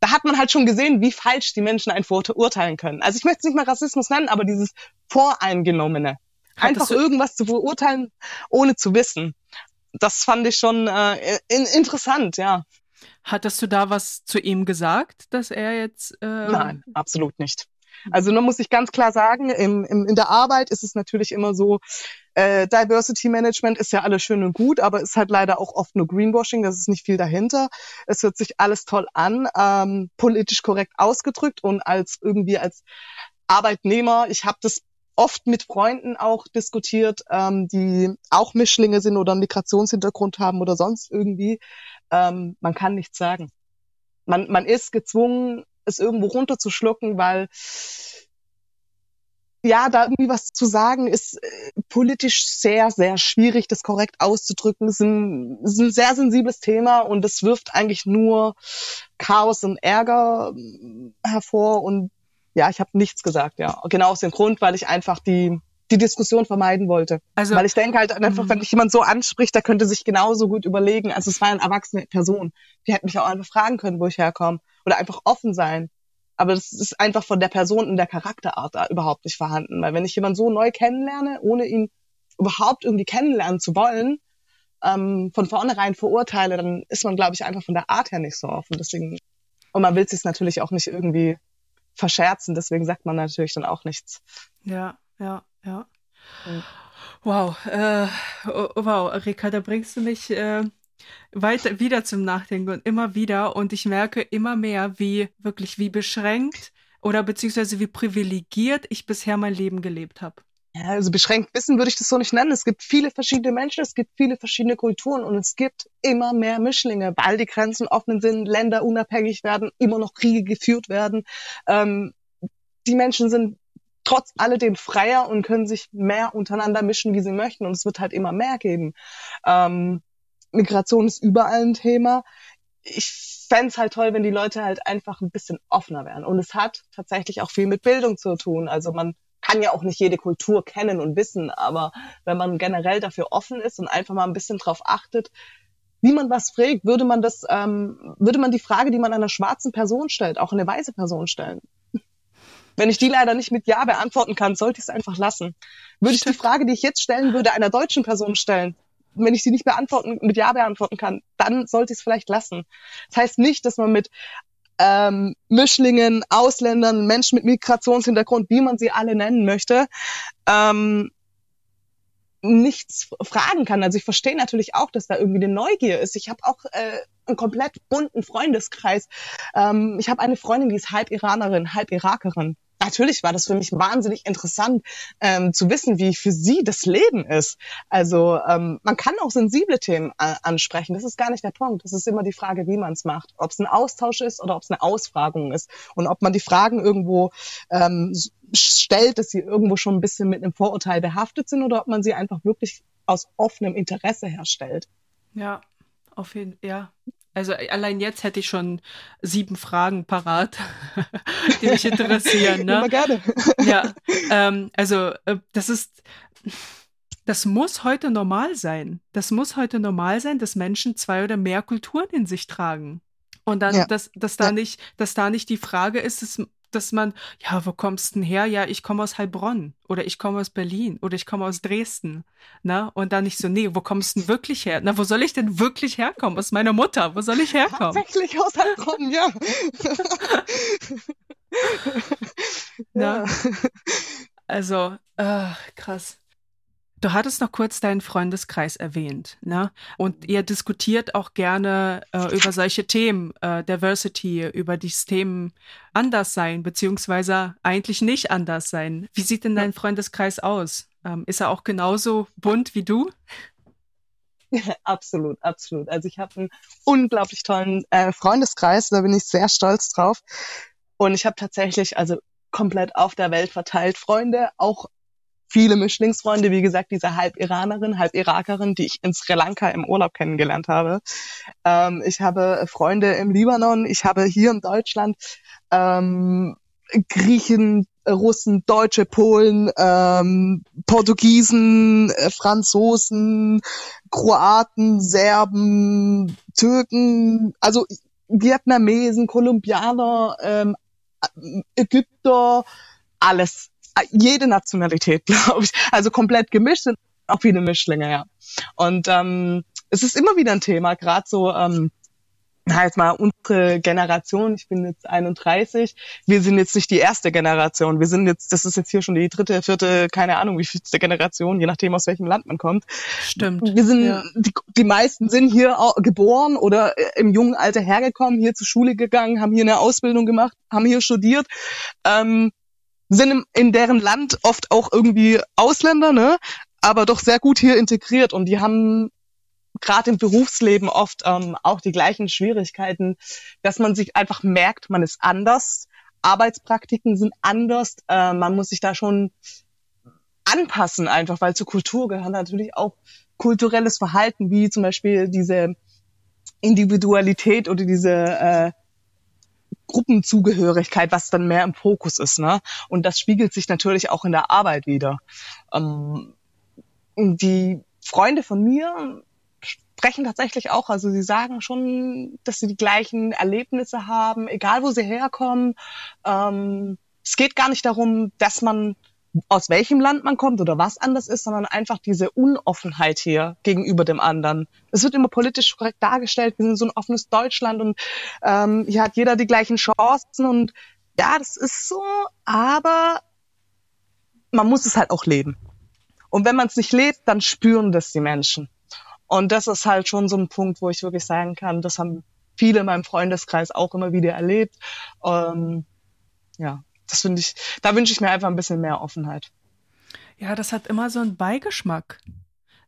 Speaker 2: da hat man halt schon gesehen, wie falsch die Menschen einen verurteilen können. Also ich möchte es nicht mal Rassismus nennen, aber dieses Voreingenommene. Einfach irgendwas zu verurteilen, ohne zu wissen. Das fand ich schon äh, in, interessant, ja.
Speaker 1: Hattest du da was zu ihm gesagt, dass er jetzt? Äh
Speaker 2: Nein, absolut nicht. Also man muss sich ganz klar sagen, im, im, in der Arbeit ist es natürlich immer so, äh, Diversity Management ist ja alles schön und gut, aber ist halt leider auch oft nur Greenwashing, das ist nicht viel dahinter. Es hört sich alles toll an, ähm, politisch korrekt ausgedrückt und als irgendwie als Arbeitnehmer, ich habe das oft mit Freunden auch diskutiert, ähm, die auch Mischlinge sind oder einen Migrationshintergrund haben oder sonst irgendwie. Ähm, man kann nichts sagen. Man, man ist gezwungen, es irgendwo runterzuschlucken, weil ja, da irgendwie was zu sagen, ist äh, politisch sehr, sehr schwierig, das korrekt auszudrücken. Es ist ein, ist ein sehr sensibles Thema und es wirft eigentlich nur Chaos und Ärger ähm, hervor und ja, ich habe nichts gesagt, ja. Genau aus dem Grund, weil ich einfach die die Diskussion vermeiden wollte. Also, weil ich denke halt einfach, wenn mich jemand so anspricht, der könnte sich genauso gut überlegen. Also es war eine erwachsene Person. Die hätte mich auch einfach fragen können, wo ich herkomme. Oder einfach offen sein. Aber das ist einfach von der Person und der Charakterart überhaupt nicht vorhanden. Weil wenn ich jemanden so neu kennenlerne, ohne ihn überhaupt irgendwie kennenlernen zu wollen, ähm, von vornherein verurteile, dann ist man, glaube ich, einfach von der Art her nicht so offen. Deswegen, und man will es natürlich auch nicht irgendwie verscherzen, deswegen sagt man natürlich dann auch nichts.
Speaker 1: Ja, ja, ja. Wow, äh, oh, wow, Rika, da bringst du mich äh, weiter wieder zum Nachdenken und immer wieder und ich merke immer mehr, wie wirklich wie beschränkt oder beziehungsweise wie privilegiert ich bisher mein Leben gelebt habe.
Speaker 2: Ja, also beschränkt Wissen würde ich das so nicht nennen. Es gibt viele verschiedene Menschen, es gibt viele verschiedene Kulturen und es gibt immer mehr Mischlinge, weil die Grenzen offen sind, Länder unabhängig werden, immer noch Kriege geführt werden. Ähm, die Menschen sind trotz alledem freier und können sich mehr untereinander mischen, wie sie möchten. Und es wird halt immer mehr geben. Ähm, Migration ist überall ein Thema. Ich fände es halt toll, wenn die Leute halt einfach ein bisschen offener wären. Und es hat tatsächlich auch viel mit Bildung zu tun. Also man kann ja auch nicht jede Kultur kennen und wissen, aber wenn man generell dafür offen ist und einfach mal ein bisschen drauf achtet, wie man was fragt, würde man das, ähm, würde man die Frage, die man einer schwarzen Person stellt, auch eine weiße Person stellen. Wenn ich die leider nicht mit Ja beantworten kann, sollte ich es einfach lassen. Würde ich die Frage, die ich jetzt stellen würde, einer deutschen Person stellen, wenn ich sie nicht beantworten, mit Ja beantworten kann, dann sollte ich es vielleicht lassen. Das heißt nicht, dass man mit ähm, Mischlingen, Ausländern, Menschen mit Migrationshintergrund, wie man sie alle nennen möchte, ähm, nichts fragen kann. Also ich verstehe natürlich auch, dass da irgendwie eine Neugier ist. Ich habe auch äh, einen komplett bunten Freundeskreis. Ähm, ich habe eine Freundin, die ist halb Iranerin, halb Irakerin natürlich war das für mich wahnsinnig interessant ähm, zu wissen, wie für sie das Leben ist. Also ähm, man kann auch sensible Themen äh, ansprechen. Das ist gar nicht der Punkt. Das ist immer die Frage, wie man es macht. Ob es ein Austausch ist oder ob es eine Ausfragung ist. Und ob man die Fragen irgendwo ähm, stellt, dass sie irgendwo schon ein bisschen mit einem Vorurteil behaftet sind oder ob man sie einfach wirklich aus offenem Interesse herstellt.
Speaker 1: Ja, auf jeden Fall, ja. Also allein jetzt hätte ich schon sieben Fragen parat, die mich interessieren. Ne?
Speaker 2: Immer gerne.
Speaker 1: ja, ähm, also äh, das ist, das muss heute normal sein. Das muss heute normal sein, dass Menschen zwei oder mehr Kulturen in sich tragen. Und dann, ja. dass, dass da ja. nicht, dass da nicht die Frage ist, dass, dass man, ja, wo kommst du denn her? Ja, ich komme aus Heilbronn oder ich komme aus Berlin oder ich komme aus Dresden. Na, und dann nicht so, nee, wo kommst du denn wirklich her? Na, wo soll ich denn wirklich herkommen? Aus meiner Mutter, wo soll ich herkommen?
Speaker 2: Tatsächlich aus Heilbronn, ja.
Speaker 1: Na, also, äh, krass. Du hattest noch kurz deinen Freundeskreis erwähnt, ne? Und ihr diskutiert auch gerne äh, über solche Themen, äh, Diversity, über die Themen anders sein, beziehungsweise eigentlich nicht anders sein. Wie sieht denn dein Freundeskreis aus? Ähm, ist er auch genauso bunt wie du?
Speaker 2: absolut, absolut. Also ich habe einen unglaublich tollen äh, Freundeskreis, da bin ich sehr stolz drauf. Und ich habe tatsächlich, also komplett auf der Welt verteilt Freunde, auch viele Mischlingsfreunde, wie gesagt, diese halb Iranerin, halb Irakerin, die ich in Sri Lanka im Urlaub kennengelernt habe. Ähm, ich habe Freunde im Libanon, ich habe hier in Deutschland ähm, Griechen, Russen, Deutsche, Polen, ähm, Portugiesen, äh, Franzosen, Kroaten, Serben, Türken, also Vietnamesen, Kolumbianer, ähm, Ägypter, alles jede Nationalität, glaube ich. Also komplett gemischt sind auch viele Mischlinge, ja. Und ähm, es ist immer wieder ein Thema, gerade so, ähm, halt mal unsere Generation, ich bin jetzt 31, wir sind jetzt nicht die erste Generation, wir sind jetzt, das ist jetzt hier schon die dritte, vierte, keine Ahnung, wie vielte Generation, je nachdem aus welchem Land man kommt.
Speaker 1: Stimmt.
Speaker 2: Wir sind,
Speaker 1: ja.
Speaker 2: die, die meisten sind hier geboren oder im jungen Alter hergekommen, hier zur Schule gegangen, haben hier eine Ausbildung gemacht, haben hier studiert. Ähm, sind in deren Land oft auch irgendwie Ausländer, ne? aber doch sehr gut hier integriert und die haben gerade im Berufsleben oft ähm, auch die gleichen Schwierigkeiten, dass man sich einfach merkt, man ist anders, Arbeitspraktiken sind anders, äh, man muss sich da schon anpassen einfach, weil zur Kultur gehört natürlich auch kulturelles Verhalten, wie zum Beispiel diese Individualität oder diese äh, Gruppenzugehörigkeit, was dann mehr im Fokus ist. Ne? Und das spiegelt sich natürlich auch in der Arbeit wieder. Ähm, die Freunde von mir sprechen tatsächlich auch, also sie sagen schon, dass sie die gleichen Erlebnisse haben, egal wo sie herkommen. Ähm, es geht gar nicht darum, dass man aus welchem Land man kommt oder was anders ist, sondern einfach diese Unoffenheit hier gegenüber dem anderen. Es wird immer politisch korrekt dargestellt, wir sind so ein offenes Deutschland und ähm, hier hat jeder die gleichen Chancen und ja, das ist so, aber man muss es halt auch leben. Und wenn man es nicht lebt, dann spüren das die Menschen. Und das ist halt schon so ein Punkt, wo ich wirklich sagen kann, das haben viele in meinem Freundeskreis auch immer wieder erlebt. Ähm, ja, das finde ich, da wünsche ich mir einfach ein bisschen mehr Offenheit.
Speaker 1: Ja, das hat immer so einen Beigeschmack.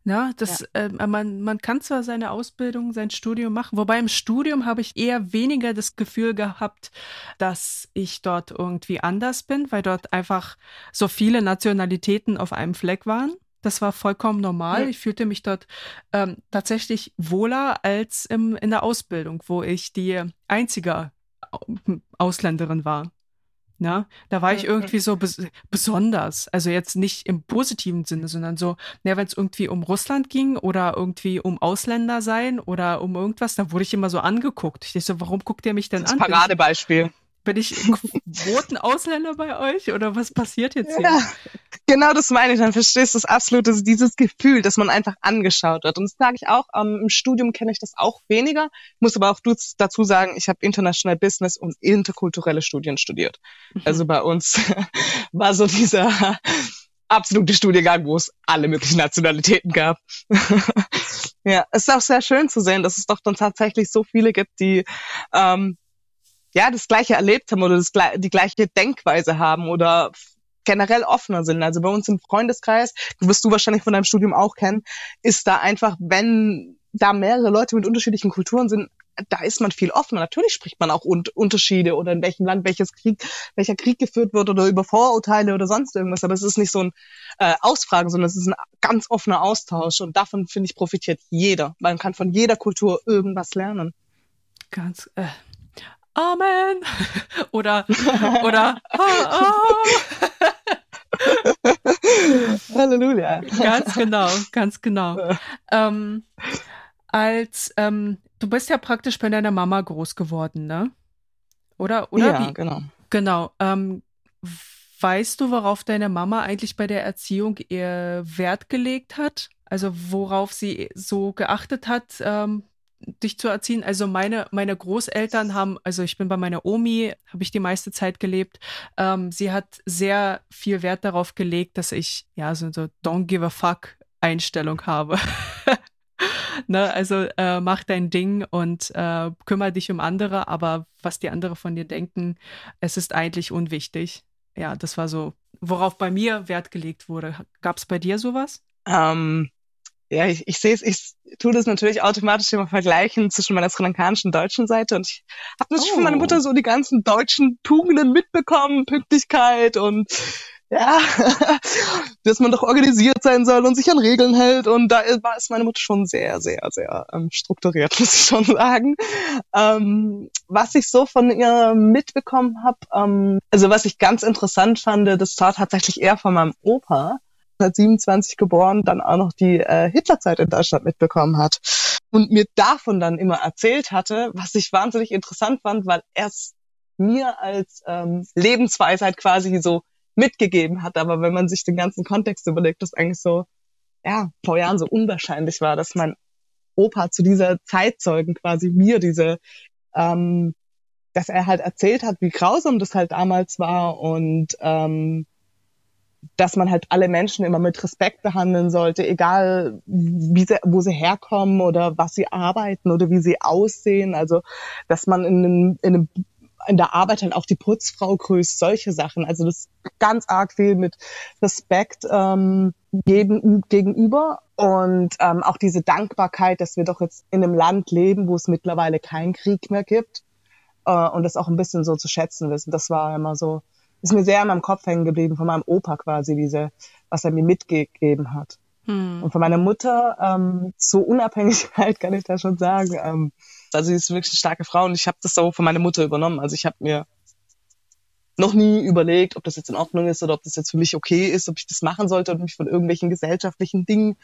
Speaker 1: Na, das, ja. äh, man, man kann zwar seine Ausbildung, sein Studium machen, wobei im Studium habe ich eher weniger das Gefühl gehabt, dass ich dort irgendwie anders bin, weil dort einfach so viele Nationalitäten auf einem Fleck waren. Das war vollkommen normal. Ja. Ich fühlte mich dort ähm, tatsächlich wohler als im, in der Ausbildung, wo ich die einzige Ausländerin war. Ne? Da war ich irgendwie so bes besonders. Also jetzt nicht im positiven Sinne, sondern so, ne, wenn es irgendwie um Russland ging oder irgendwie um Ausländer sein oder um irgendwas, dann wurde ich immer so angeguckt. Ich dachte so, warum guckt ihr mich denn
Speaker 2: das
Speaker 1: an?
Speaker 2: Paradebeispiel.
Speaker 1: Bin ich roten Ausländer bei euch oder was passiert jetzt hier?
Speaker 2: Ja, genau das meine ich. Dann verstehst du es absolut. Das ist dieses Gefühl, dass man einfach angeschaut wird. Und das sage ich auch, ähm, im Studium kenne ich das auch weniger. Muss aber auch dazu sagen, ich habe International Business und interkulturelle Studien studiert. Mhm. Also bei uns war so dieser absolute Studiengang, wo es alle möglichen Nationalitäten gab. ja, es ist auch sehr schön zu sehen, dass es doch dann tatsächlich so viele gibt, die ähm, ja das Gleiche erlebt haben oder das, die gleiche Denkweise haben oder generell offener sind. Also bei uns im Freundeskreis, du wirst du wahrscheinlich von deinem Studium auch kennen, ist da einfach, wenn da mehrere Leute mit unterschiedlichen Kulturen sind, da ist man viel offener. Natürlich spricht man auch un Unterschiede oder in welchem Land welches Krieg, welcher Krieg geführt wird oder über Vorurteile oder sonst irgendwas. Aber es ist nicht so ein äh, Ausfragen, sondern es ist ein ganz offener Austausch. Und davon, finde ich, profitiert jeder. Man kann von jeder Kultur irgendwas lernen.
Speaker 1: Ganz, äh, Amen. Oder, oder, ah, ah.
Speaker 2: Halleluja.
Speaker 1: Ganz genau, ganz genau. Ähm, als, ähm, du bist ja praktisch bei deiner Mama groß geworden, ne? Oder, oder
Speaker 2: ja,
Speaker 1: wie?
Speaker 2: genau.
Speaker 1: Genau. Ähm, weißt du, worauf deine Mama eigentlich bei der Erziehung ihr Wert gelegt hat? Also worauf sie so geachtet hat, ähm, dich zu erziehen. Also meine, meine Großeltern haben, also ich bin bei meiner Omi, habe ich die meiste Zeit gelebt. Ähm, sie hat sehr viel Wert darauf gelegt, dass ich ja so, so don't give a fuck Einstellung habe. ne, also äh, mach dein Ding und äh, kümmere dich um andere, aber was die anderen von dir denken, es ist eigentlich unwichtig. Ja, das war so, worauf bei mir Wert gelegt wurde. Gab es bei dir sowas?
Speaker 2: Ähm, ja, ich, ich sehe es, ich tue das natürlich automatisch immer vergleichen zwischen meiner sri lankanischen deutschen Seite und ich habe natürlich oh. von meiner Mutter so die ganzen deutschen Tugenden mitbekommen, Pünktlichkeit und ja, dass man doch organisiert sein soll und sich an Regeln hält. Und da war ist meine Mutter schon sehr, sehr, sehr ähm, strukturiert, muss ich schon sagen. Ähm, was ich so von ihr mitbekommen habe, ähm, also was ich ganz interessant fand, das war tatsächlich eher von meinem Opa. 1927 geboren, dann auch noch die äh, Hitlerzeit in Deutschland mitbekommen hat und mir davon dann immer erzählt hatte, was ich wahnsinnig interessant fand, weil er es mir als ähm, Lebensweisheit quasi so mitgegeben hat. Aber wenn man sich den ganzen Kontext überlegt, das eigentlich so, ja, vor Jahren so unwahrscheinlich war, dass mein Opa zu dieser Zeitzeugen quasi mir diese, ähm, dass er halt erzählt hat, wie grausam das halt damals war und ähm, dass man halt alle Menschen immer mit Respekt behandeln sollte, egal wie sie, wo sie herkommen oder was sie arbeiten oder wie sie aussehen. Also, dass man in einem, in einem in der Arbeit halt auch die Putzfrau grüßt, solche Sachen. Also das ganz arg viel mit Respekt ähm, gegen, gegenüber und ähm, auch diese Dankbarkeit, dass wir doch jetzt in einem Land leben, wo es mittlerweile keinen Krieg mehr gibt äh, und das auch ein bisschen so zu schätzen wissen. Das war immer so ist mir sehr in meinem Kopf hängen geblieben von meinem Opa quasi, diese, was er mir mitgegeben hat. Hm. Und von meiner Mutter, ähm, zur Unabhängigkeit kann ich da schon sagen. Ähm, also sie ist wirklich eine starke Frau und ich habe das so von meiner Mutter übernommen. Also ich habe mir noch nie überlegt, ob das jetzt in Ordnung ist oder ob das jetzt für mich okay ist, ob ich das machen sollte und mich von irgendwelchen gesellschaftlichen Dingen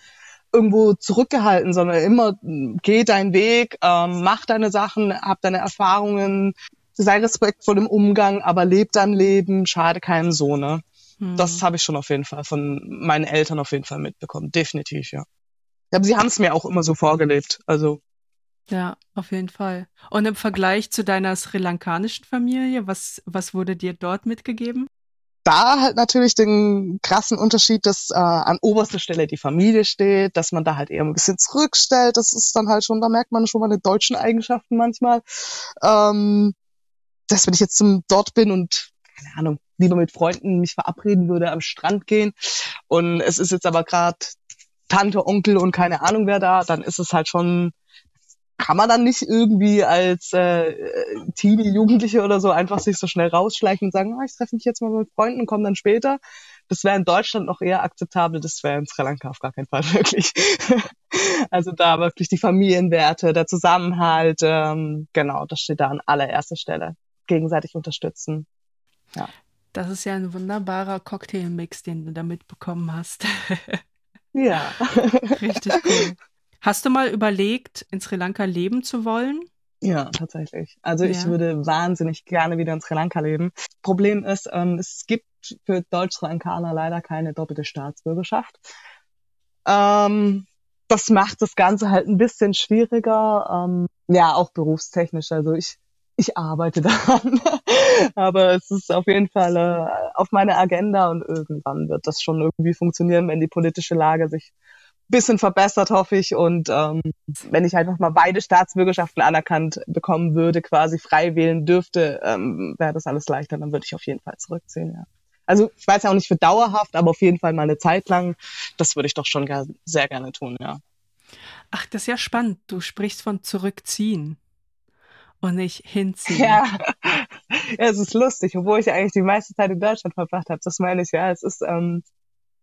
Speaker 2: irgendwo zurückgehalten, sondern immer geh deinen Weg, ähm, mach deine Sachen, hab deine Erfahrungen, sei respektvoll im Umgang, aber leb dein Leben, schade keinem so, ne? Hm. Das habe ich schon auf jeden Fall von meinen Eltern auf jeden Fall mitbekommen. Definitiv, ja. Aber sie haben es mir auch immer so vorgelebt. Also.
Speaker 1: Ja, auf jeden Fall. Und im Vergleich zu deiner sri lankanischen Familie, was, was wurde dir dort mitgegeben?
Speaker 2: da halt natürlich den krassen Unterschied, dass äh, an oberster Stelle die Familie steht, dass man da halt eher ein bisschen zurückstellt. Das ist dann halt schon, da merkt man schon mal die deutschen Eigenschaften manchmal. Ähm, dass wenn ich jetzt zum dort bin und keine Ahnung, lieber mit Freunden mich verabreden würde, am Strand gehen und es ist jetzt aber gerade Tante, Onkel und keine Ahnung wer da, dann ist es halt schon kann man dann nicht irgendwie als äh, Teenie, Jugendliche oder so einfach sich so schnell rausschleichen und sagen, oh, ich treffe mich jetzt mal mit Freunden und komme dann später. Das wäre in Deutschland noch eher akzeptabel, das wäre in Sri Lanka auf gar keinen Fall möglich. also da wirklich die Familienwerte, der Zusammenhalt, ähm, genau, das steht da an allererster Stelle gegenseitig unterstützen. Ja.
Speaker 1: Das ist ja ein wunderbarer Cocktailmix, den du da mitbekommen hast.
Speaker 2: ja.
Speaker 1: Richtig cool. Hast du mal überlegt, in Sri Lanka leben zu wollen?
Speaker 2: Ja, tatsächlich. Also ja. ich würde wahnsinnig gerne wieder in Sri Lanka leben. Problem ist, ähm, es gibt für Deutsch-Sri Lankaner leider keine doppelte Staatsbürgerschaft. Ähm, das macht das Ganze halt ein bisschen schwieriger. Ähm, ja, auch berufstechnisch. Also ich ich arbeite daran. Aber es ist auf jeden Fall äh, auf meiner Agenda und irgendwann wird das schon irgendwie funktionieren, wenn die politische Lage sich ein bisschen verbessert, hoffe ich. Und ähm, wenn ich einfach mal beide Staatsbürgerschaften anerkannt bekommen würde, quasi frei wählen dürfte, ähm, wäre das alles leichter. Dann würde ich auf jeden Fall zurückziehen, ja. Also ich weiß ja auch nicht für dauerhaft, aber auf jeden Fall mal eine Zeit lang. Das würde ich doch schon sehr gerne tun, ja.
Speaker 1: Ach, das ist ja spannend. Du sprichst von zurückziehen und nicht hinziehen.
Speaker 2: Ja. ja, es ist lustig, obwohl ich eigentlich die meiste Zeit in Deutschland verbracht habe. Das meine ich, ja. Es ist ähm,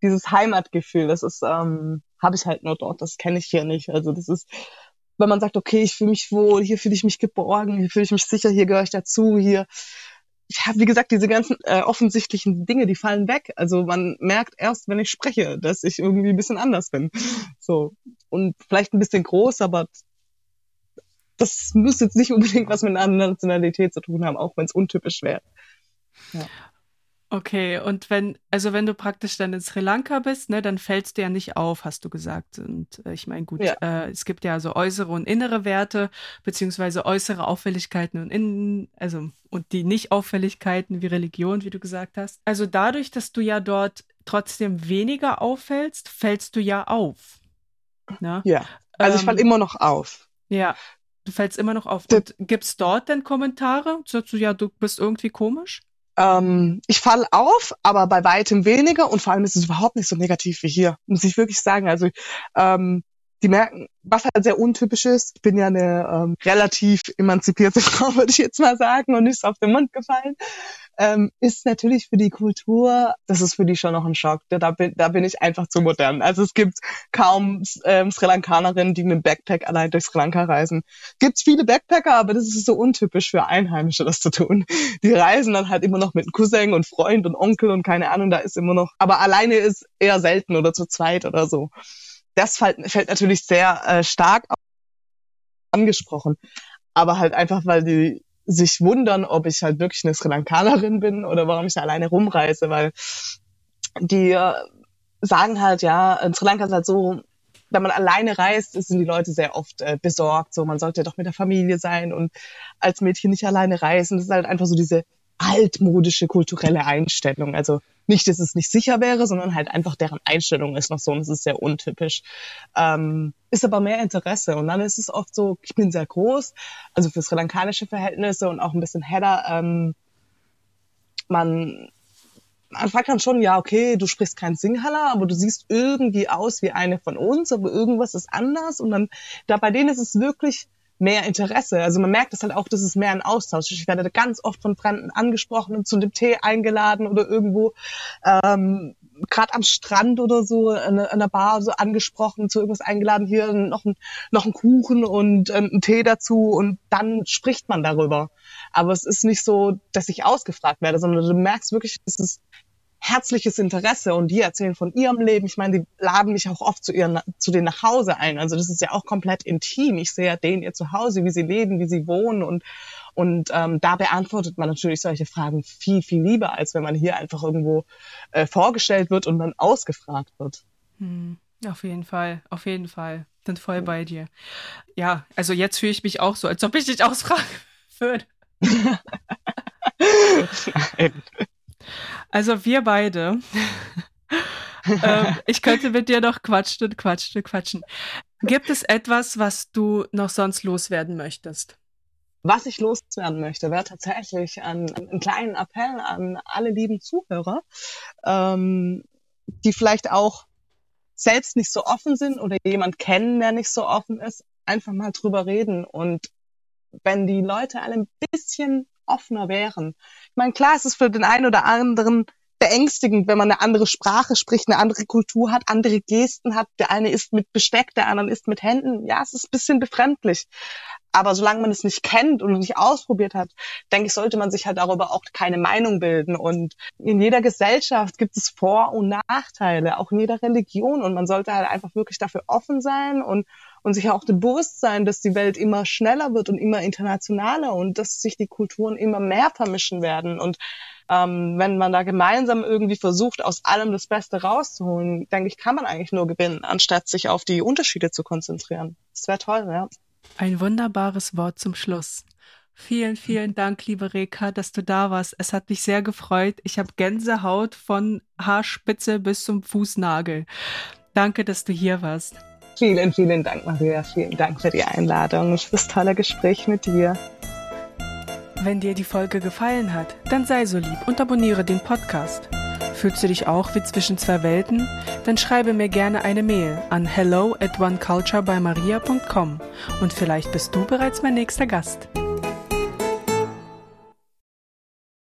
Speaker 2: dieses Heimatgefühl, das ist, ähm, habe ich halt nur dort, das kenne ich hier nicht. Also das ist, wenn man sagt, okay, ich fühle mich wohl, hier fühle ich mich geborgen, hier fühle ich mich sicher, hier gehöre ich dazu, hier. Ich habe, wie gesagt, diese ganzen äh, offensichtlichen Dinge, die fallen weg. Also man merkt erst, wenn ich spreche, dass ich irgendwie ein bisschen anders bin. So. Und vielleicht ein bisschen groß, aber das muss jetzt nicht unbedingt was mit einer Nationalität zu tun haben, auch wenn es untypisch wäre. Ja.
Speaker 1: Okay, und wenn, also wenn du praktisch dann in Sri Lanka bist, ne, dann fällst du ja nicht auf, hast du gesagt. Und äh, ich meine, gut,
Speaker 2: Ja.
Speaker 1: äh, es gibt ja so äußere und innere Werte, beziehungsweise äußere Auffälligkeiten und innen, also und die Nicht-Auffälligkeiten wie Religion, wie du gesagt hast. Also dadurch, dass du ja dort trotzdem weniger auffällst, fällst du ja auf. Ne?
Speaker 2: Ja. Also ich
Speaker 1: Ähm,
Speaker 2: falle immer noch auf.
Speaker 1: Ja, du fällst immer noch auf. Und gibt's dort denn Kommentare? Sagst du, ja, du bist irgendwie komisch?
Speaker 2: Ähm, ich falle auf, aber bei weitem weniger und vor allem ist es überhaupt nicht so negativ wie hier, muss ich wirklich sagen. Also ähm, die merken, was halt sehr untypisch ist, ich bin ja eine ähm, relativ emanzipierte Frau, würde ich jetzt mal sagen, und nicht so auf den Mund gefallen, ähm, ist natürlich für die Kultur, das ist für die schon noch ein Schock. Da bin, da bin ich einfach zu modern. Also es gibt kaum ähm, Sri Lankanerinnen, die mit dem Backpack allein durch Sri Lanka reisen. Gibt's viele Backpacker, aber das ist so untypisch für Einheimische, das zu tun. Die reisen dann halt immer noch mit Cousin und Freund und Onkel und keine Ahnung, da ist immer noch, aber alleine ist eher selten oder zu zweit oder so. Das fällt, fällt natürlich sehr äh, stark angesprochen. Aber halt einfach, weil die sich wundern, ob ich halt wirklich eine Sri Lankanerin bin oder warum ich da alleine rumreise, weil die äh, sagen halt, ja, in Sri Lanka ist halt so, wenn man alleine reist, sind die Leute sehr oft äh, besorgt, so man sollte doch mit der Familie sein und als Mädchen nicht alleine reisen. Das ist halt einfach so diese altmodische kulturelle Einstellung. Also nicht, dass es nicht sicher wäre, sondern halt einfach deren Einstellung ist noch so und es ist sehr untypisch. Ähm, ist aber mehr Interesse und dann ist es oft so, ich bin sehr groß, also für sri lankanische Verhältnisse und auch ein bisschen header. Ähm, man man fragt dann schon, ja, okay, du sprichst kein Singhala, aber du siehst irgendwie aus wie eine von uns, aber irgendwas ist anders. Und dann, da bei denen ist es wirklich mehr Interesse. Also man merkt es halt auch, das ist mehr ein Austausch. Ich werde ganz oft von Fremden angesprochen und zu dem Tee eingeladen oder irgendwo ähm, gerade am Strand oder so in einer Bar so angesprochen, zu irgendwas eingeladen, hier noch ein, noch ein Kuchen und ähm, ein Tee dazu und dann spricht man darüber. Aber es ist nicht so, dass ich ausgefragt werde, sondern du merkst wirklich, es ist herzliches Interesse und die erzählen von ihrem Leben. Ich meine, die laden mich auch oft zu ihren, zu denen nach Hause ein. Also das ist ja auch komplett intim. Ich sehe ja denen ihr Zuhause, wie sie leben, wie sie wohnen und und ähm, da beantwortet man natürlich solche Fragen viel, viel lieber, als wenn man hier einfach irgendwo äh, vorgestellt wird und dann ausgefragt wird.
Speaker 1: Hm, auf jeden Fall, auf jeden Fall. Bin voll bei dir. Ja, also jetzt fühle ich mich auch so, als ob ich dich ausfragen würde. Also wir beide. ähm, ich könnte mit dir noch quatschen und quatschen und quatschen. Gibt es etwas, was du noch sonst loswerden möchtest?
Speaker 2: Was ich loswerden möchte, wäre tatsächlich ein, einen kleinen Appell an alle lieben Zuhörer, ähm, die vielleicht auch selbst nicht so offen sind oder jemand kennen, der nicht so offen ist, einfach mal drüber reden. Und wenn die Leute alle ein bisschen offener wären. Ich meine, klar, es ist für den einen oder anderen beängstigend, wenn man eine andere Sprache spricht, eine andere Kultur hat, andere Gesten hat. Der eine isst mit Besteck, der andere isst mit Händen. Ja, es ist ein bisschen befremdlich. Aber solange man es nicht kennt und nicht ausprobiert hat, denke ich, sollte man sich halt darüber auch keine Meinung bilden. Und in jeder Gesellschaft gibt es Vor- und Nachteile, auch in jeder Religion. Und man sollte halt einfach wirklich dafür offen sein und, und sich auch bewusst sein, dass die Welt immer schneller wird und immer internationaler und dass sich die Kulturen immer mehr vermischen werden. Und ähm, wenn man da gemeinsam irgendwie versucht, aus allem das Beste rauszuholen, denke ich, kann man eigentlich nur gewinnen, anstatt sich auf die Unterschiede zu konzentrieren. Das wäre toll, ja.
Speaker 1: Ein wunderbares Wort zum Schluss. Vielen, vielen Dank, liebe Reka, dass du da warst. Es hat mich sehr gefreut. Ich habe Gänsehaut von Haarspitze bis zum Fußnagel. Danke, dass du hier warst.
Speaker 2: Vielen, vielen Dank, Maria. Vielen Dank für die Einladung und für das tolle Gespräch mit dir.
Speaker 1: Wenn dir die Folge gefallen hat, dann sei so lieb und abonniere den Podcast. Fühlst du dich auch wie zwischen zwei Welten? Dann schreibe mir gerne eine Mail an hello at oneculturebymaria.com und vielleicht bist du bereits mein nächster Gast.